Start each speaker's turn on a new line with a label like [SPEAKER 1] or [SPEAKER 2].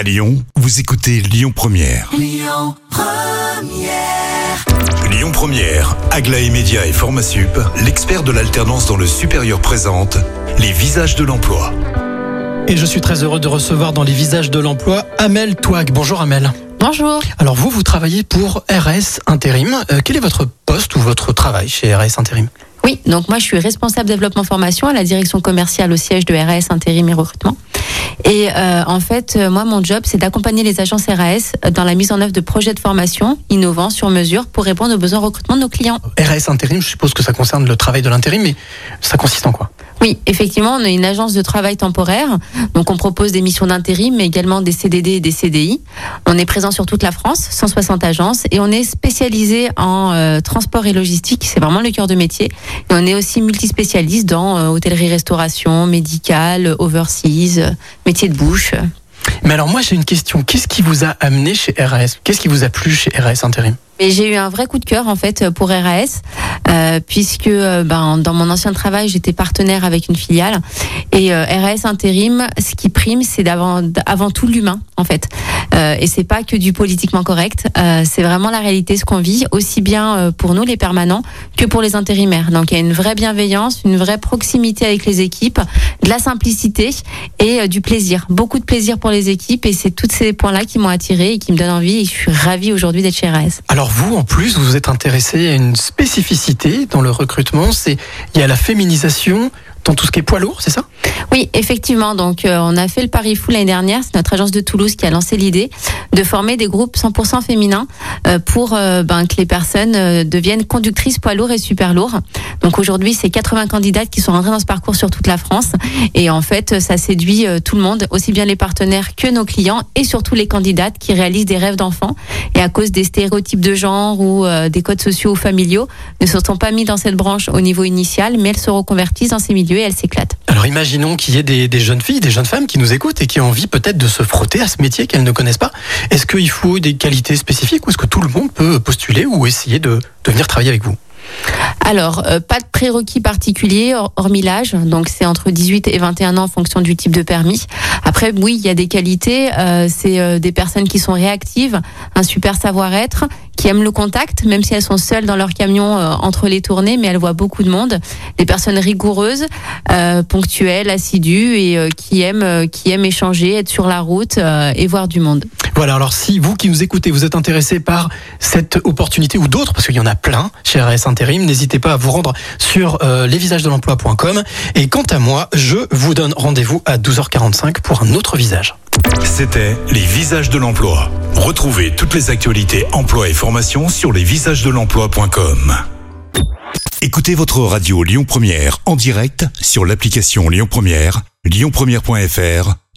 [SPEAKER 1] À Lyon, vous écoutez Lyon Première. Lyon Première, Aglaé Média et Formasup, l'expert de l'alternance dans le supérieur présente les visages de l'emploi.
[SPEAKER 2] Et je suis très heureux de recevoir dans les visages de l'emploi Amel Touag. Bonjour Amel.
[SPEAKER 3] Bonjour.
[SPEAKER 2] Alors vous, vous travaillez pour RS Intérim. Euh, quel est votre poste ou votre travail chez RS Intérim?
[SPEAKER 3] Oui, donc moi je suis responsable développement formation à la direction commerciale au siège de RAS Intérim et Recrutement. Et euh, en fait, euh, moi mon job c'est d'accompagner les agences RAS dans la mise en œuvre de projets de formation innovants sur mesure pour répondre aux besoins de recrutement de nos clients.
[SPEAKER 2] RS Intérim, je suppose que ça concerne le travail de l'intérim, mais ça consiste en quoi?
[SPEAKER 3] Oui, effectivement, on est une agence de travail temporaire. Donc, on propose des missions d'intérim, mais également des CDD et des CDI. On est présent sur toute la France, 160 agences, et on est spécialisé en euh, transport et logistique. C'est vraiment le cœur de métier. Et on est aussi multispécialiste dans euh, hôtellerie-restauration, médical, overseas, euh, métier de bouche.
[SPEAKER 2] Mais alors moi j'ai une question. Qu'est-ce qui vous a amené chez RS Qu'est-ce qui vous a plu chez RS Intérim?
[SPEAKER 3] Et j'ai eu un vrai coup de cœur en fait pour RAS, euh, puisque euh, ben, dans mon ancien travail j'étais partenaire avec une filiale. Et euh, RAS intérim, ce qui prime c'est d'avant avant tout l'humain en fait, euh, et c'est pas que du politiquement correct, euh, c'est vraiment la réalité ce qu'on vit aussi bien euh, pour nous les permanents que pour les intérimaires. Donc il y a une vraie bienveillance, une vraie proximité avec les équipes, de la simplicité et du plaisir, beaucoup de plaisir pour les équipes et c'est tous ces points-là qui m'ont attiré et qui me donnent envie et je suis ravie aujourd'hui d'être chez RAS.
[SPEAKER 2] Alors vous, en plus, vous vous êtes intéressé à une spécificité dans le recrutement. C'est il y a la féminisation dans tout ce qui est poids lourd, c'est ça?
[SPEAKER 3] Oui, effectivement. Donc, euh, on a fait le pari fou l'année dernière. C'est notre agence de Toulouse qui a lancé l'idée de former des groupes 100% féminins euh, pour euh, ben, que les personnes deviennent conductrices poids lourds et super lourds. Donc aujourd'hui, c'est 80 candidates qui sont rentrées dans ce parcours sur toute la France. Et en fait, ça séduit tout le monde, aussi bien les partenaires que nos clients et surtout les candidates qui réalisent des rêves d'enfants. Et à cause des stéréotypes de genre ou des codes sociaux ou familiaux, ne se sont pas mis dans cette branche au niveau initial, mais elles se reconvertissent dans ces milieux et elles s'éclatent.
[SPEAKER 2] Alors imaginons qu'il y ait des, jeunes filles, des jeunes femmes qui nous écoutent et qui ont envie peut-être de se frotter à ce métier qu'elles ne connaissent pas. Est-ce qu'il faut des qualités spécifiques ou est-ce que tout le monde peut postuler ou essayer de venir travailler avec vous?
[SPEAKER 3] Alors, euh, pas de prérequis particuliers, hor- hormis l'âge. Donc, c'est entre 18 et 21 ans en fonction du type de permis. Après, oui, il y a des qualités. euh, c'est euh, des personnes qui sont réactives, un super savoir-être, qui aiment le contact, même si elles sont seules dans leur camion euh, entre les tournées, mais elles voient beaucoup de monde. Des personnes rigoureuses, euh, ponctuelles, assidues et euh, qui aiment, qui aiment échanger, être sur la route et voir du monde.
[SPEAKER 2] Voilà, alors si vous qui nous écoutez, vous êtes intéressé par cette opportunité ou d'autres, parce qu'il y en a plein chez RS Intérim, n'hésitez pas à vous rendre sur euh, lesvisagesdelemploi.com. Et quant à moi, je vous donne rendez-vous à 12h45 pour un autre visage.
[SPEAKER 1] C'était les visages de l'emploi. Retrouvez toutes les actualités emploi et formation sur lesvisagesdelemploi.com. Écoutez votre radio Lyon Première en direct sur l'application Lyon Première, lyonpremière.fr